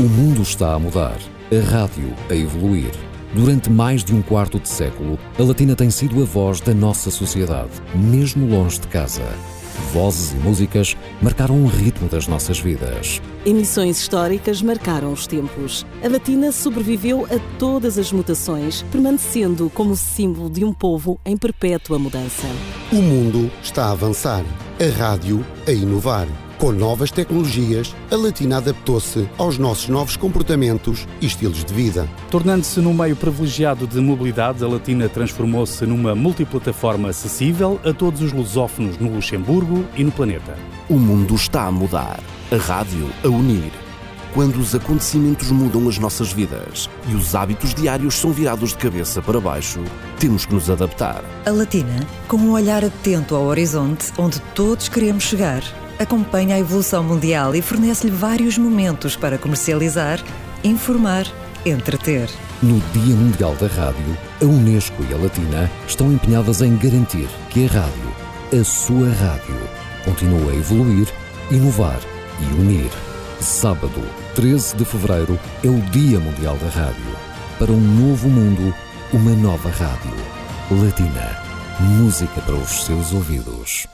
O mundo está a mudar, a rádio a evoluir. Durante mais de um quarto de século, a Latina tem sido a voz da nossa sociedade, mesmo longe de casa. Vozes e músicas marcaram o ritmo das nossas vidas. Emissões históricas marcaram os tempos. A Latina sobreviveu a todas as mutações, permanecendo como símbolo de um povo em perpétua mudança. O mundo está a avançar, a rádio a inovar. Com novas tecnologias, a Latina adaptou-se aos nossos novos comportamentos e estilos de vida. Tornando-se num meio privilegiado de mobilidade, a Latina transformou-se numa multiplataforma acessível a todos os lusófonos no Luxemburgo e no planeta. O mundo está a mudar, a rádio a unir. Quando os acontecimentos mudam as nossas vidas e os hábitos diários são virados de cabeça para baixo, temos que nos adaptar. A Latina, com um olhar atento ao horizonte onde todos queremos chegar acompanha a evolução mundial e fornece-lhe vários momentos para comercializar, informar, entreter. No Dia Mundial da Rádio, a Unesco e a Latina estão empenhadas em garantir que a rádio, a sua rádio, continue a evoluir, inovar e unir. Sábado, 13 de fevereiro, é o Dia Mundial da Rádio. Para um novo mundo, uma nova rádio. Latina. Música para os seus ouvidos.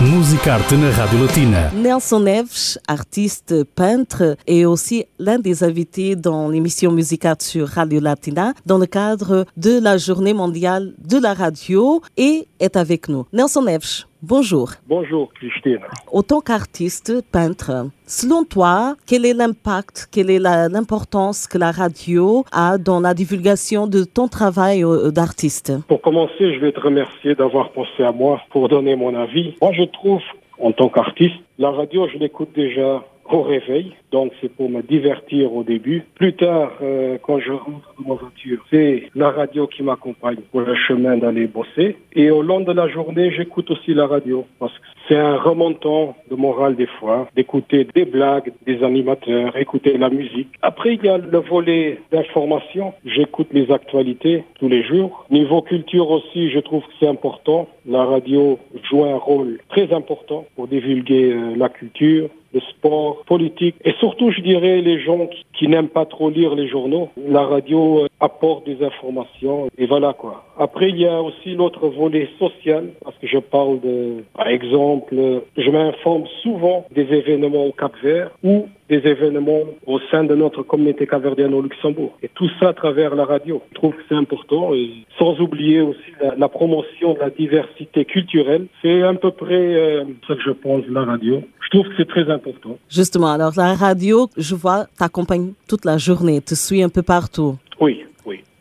Musicarte na Radio Latina. Nelson Neves, artiste, peintre, est aussi l'un des invités dans l'émission Musicarte sur Radio Latina dans le cadre de la Journée mondiale de la radio et est avec nous. Nelson Neves, bonjour. Bonjour Christine. Autant qu'artiste, peintre, selon toi, quel est l'impact, quelle est l'importance que la radio a dans la divulgation de ton travail euh, d'artiste? Pour commencer, je vais te remercier d'avoir pensé à moi pour donner mon avis. Moi, je trouve, en tant qu'artiste, la radio, je l'écoute déjà au réveil, donc c'est pour me divertir au début. Plus tard, euh, quand je rentre dans ma voiture, c'est la radio qui m'accompagne pour le chemin d'aller bosser. Et au long de la journée, j'écoute aussi la radio parce que c'est un remontant de morale des fois, d'écouter des blagues, des animateurs, écouter la musique. Après, il y a le volet d'information. J'écoute les actualités tous les jours. Niveau culture aussi, je trouve que c'est important. La radio joue un rôle très important pour divulguer euh, la culture, le sport, politique et surtout, je dirais, les gens qui, n'aiment pas trop lire les journaux. La radio euh, apporte des informations et voilà quoi. Après, il y a aussi l'autre volet social parce que je parle de, par exemple, je m'informe souvent des événements au Cap-Vert ou des événements au sein de notre communauté caverdienne au Luxembourg. Et tout ça à travers la radio. Je trouve que c'est important sans oublier aussi la, promotion de la diversité culturelle. C'est à peu près euh, ce que je pense la radio. Je trouve que c'est très important. Justement, alors la radio, je vois, t'accompagne toute la journée, te suit un peu partout.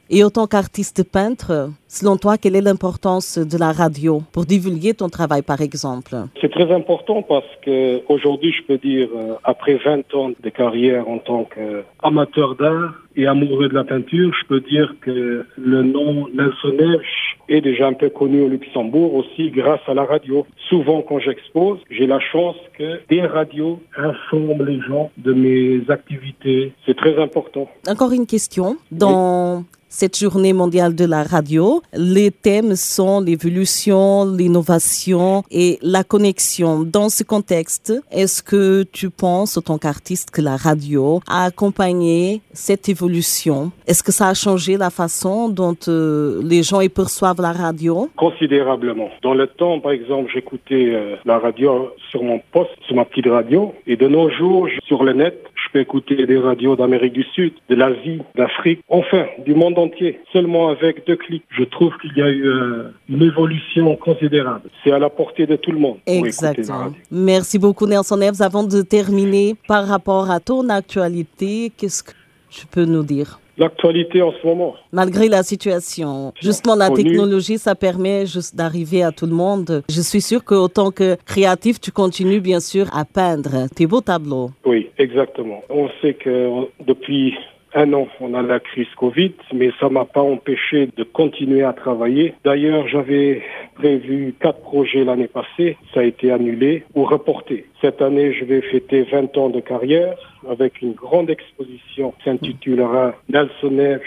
Et autant qu'artiste peintre, selon toi, quelle est l'importance de la radio pour divulguer ton travail, par exemple? C'est très important parce que aujourd'hui, je peux dire, euh, après 20 ans de carrière en tant qu'amateur d'art et amoureux de la peinture, je peux dire que le nom Nelson est déjà un peu connu au Luxembourg aussi grâce à la radio. Souvent, quand j'expose, j'ai la chance que des radios informent les gens de mes activités. C'est très important. Encore une question. Dans cette journée mondiale de la radio, les thèmes sont l'évolution, l'innovation et la connexion. Dans ce contexte, est-ce que tu penses, en tant qu'artiste, que la radio a accompagné cette évolution? Est-ce que ça a changé la façon dont euh, les gens y perçoivent la radio? Considérablement. Dans le temps, par exemple, j'écoutais euh, la radio sur mon poste, sur ma petite radio, et de nos jours, sur le net, je peux écouter des radios d'Amérique du Sud, de l'Asie, d'Afrique, enfin, du monde entier, seulement avec deux clics. Je trouve qu'il y a eu euh, une évolution considérable. C'est à la portée de tout le monde. Exactement. Merci beaucoup, Nelson Neves. Avant de terminer, par rapport à ton actualité, qu'est-ce que tu peux nous dire? L'actualité en ce moment. Malgré la situation, justement la technologie, ça permet juste d'arriver à tout le monde. Je suis sûr qu'autant que créatif, tu continues bien sûr à peindre tes beaux tableaux. Oui, exactement. On sait que depuis un an, on a la crise Covid, mais ça m'a pas empêché de continuer à travailler. D'ailleurs, j'avais prévu quatre projets l'année passée. Ça a été annulé ou reporté. Cette année, je vais fêter 20 ans de carrière avec une grande exposition qui s'intitulera Nelson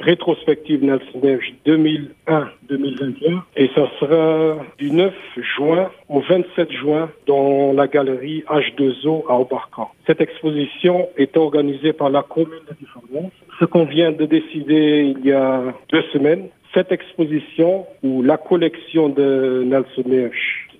rétrospective Nelson Neves 2001-2021 et ça sera du 9 juin au 27 juin dans la galerie H2O à Obarcan. Cette exposition est organisée par la commune de Difference. Ce qu'on vient de décider il y a deux semaines, cette exposition ou la collection de Nelson Neves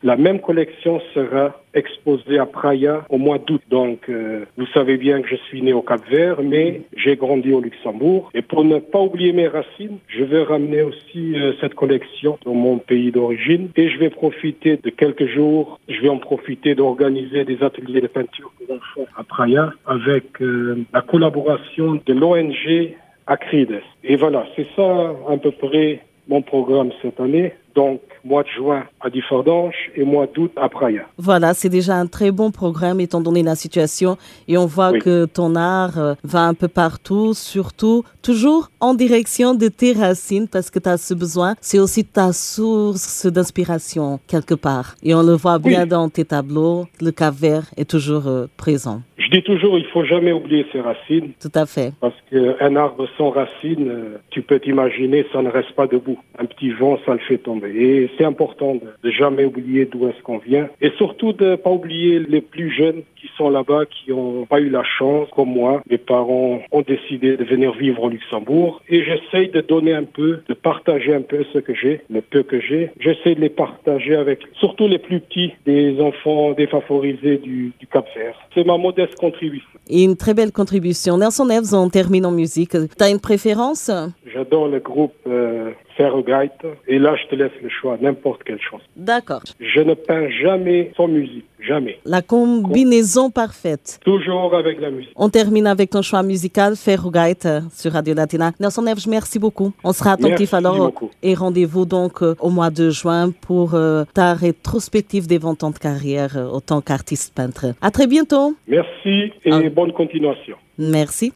la même collection sera exposée à Praia au mois d'août. Donc, euh, vous savez bien que je suis né au Cap-Vert, mais j'ai grandi au Luxembourg. Et pour ne pas oublier mes racines, je vais ramener aussi euh, cette collection dans mon pays d'origine. Et je vais profiter de quelques jours, je vais en profiter d'organiser des ateliers de peinture pour enfants à Praia avec euh, la collaboration de l'ONG Acrides. Et voilà, c'est ça à peu près mon programme cette année. Donc, mois de juin à Differdange et mois d'août à Praia. Voilà, c'est déjà un très bon programme étant donné la situation et on voit que ton art euh, va un peu partout, surtout toujours en direction de tes racines parce que tu as ce besoin. C'est aussi ta source d'inspiration quelque part. Et on le voit bien dans tes tableaux, le cap vert est toujours euh, présent. Je dis toujours, il faut jamais oublier ses racines. Tout à fait. Parce qu'un arbre sans racines, euh, tu peux t'imaginer, ça ne reste pas debout. Un petit vent, ça le fait tomber. Et c'est important de, jamais oublier d'où est-ce qu'on vient. Et surtout de pas oublier les plus jeunes qui sont là-bas, qui n'ont pas eu la chance, comme moi. Mes parents ont décidé de venir vivre au Luxembourg. Et j'essaye de donner un peu, de partager un peu ce que j'ai, le peu que j'ai. J'essaie de les partager avec surtout les plus petits, des enfants défavorisés du, du Cap-Vert. C'est ma modeste contribution. Et une très belle contribution. Nelson Neves, on termine en musique. Tu as une préférence? J'adore le groupe euh, Et là, je te laisse le choix, n'importe quelle chose. D'accord. Je ne peins jamais sans musique. Jamais. La combinaison parfaite. Toujours avec la musique. On termine avec ton choix musical, Ferrugite, sur Radio Latina. Nelson Neves, merci beaucoup. On sera attentif alors. Et rendez-vous donc euh, au mois de juin pour euh, ta rétrospective des ventes de carrière euh, en tant qu'artiste peintre. À très bientôt. Merci et ah. bonne continuation. Merci.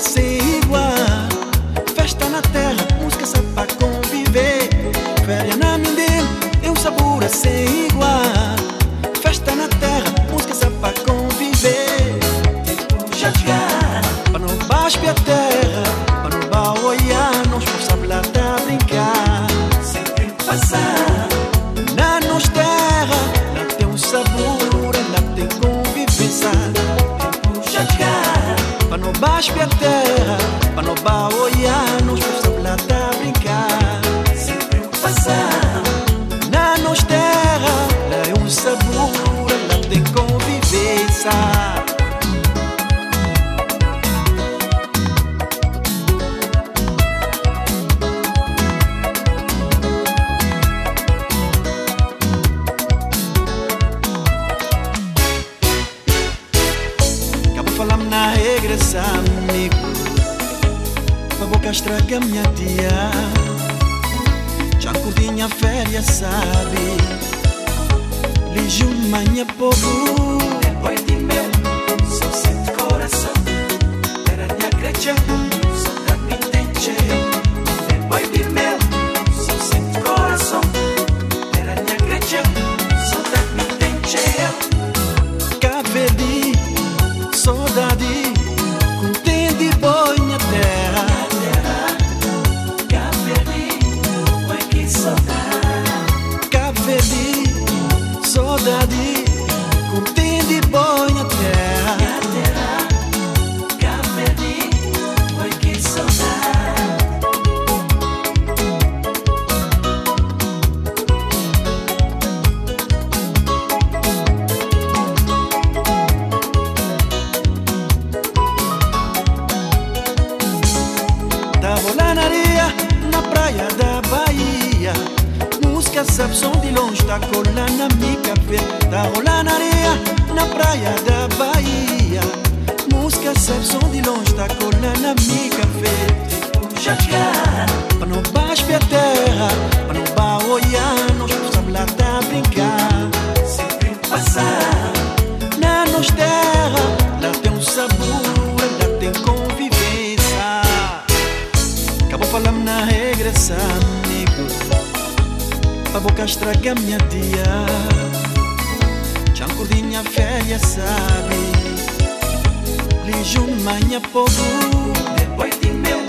Sem igual. Festa na terra, música só pra conviver. Férias na Mindelo, é um sabor a sem igual. Festa na terra, música só pra conviver. Chatear, pra não baixo a estraga minha dia Já curti minha férias, sabe? Lijo manhã povo. Depois de meu Só sente coração. Era minha creche Sabe som de longe, tá colando na mica verde. Tá rolando areia na praia da Bahia. Música som de longe, tá colando na mica verde. Jacar, para não baixo a terra, para não ba olhar, nós precisamos lá tá brincar. Sempre passar na nos Pra boca estragar minha dia. Chancurdinha velha sabe. Lijun manha povo. Depois de meu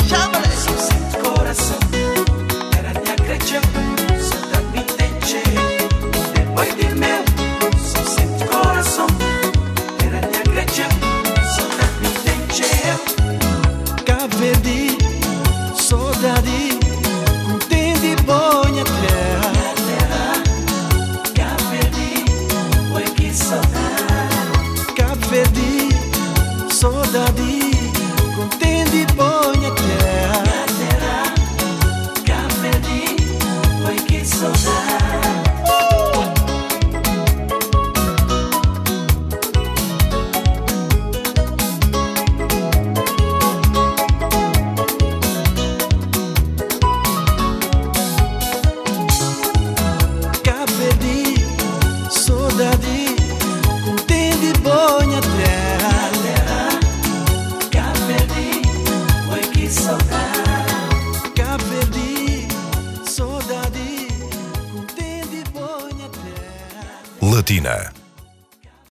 fedi, saudade.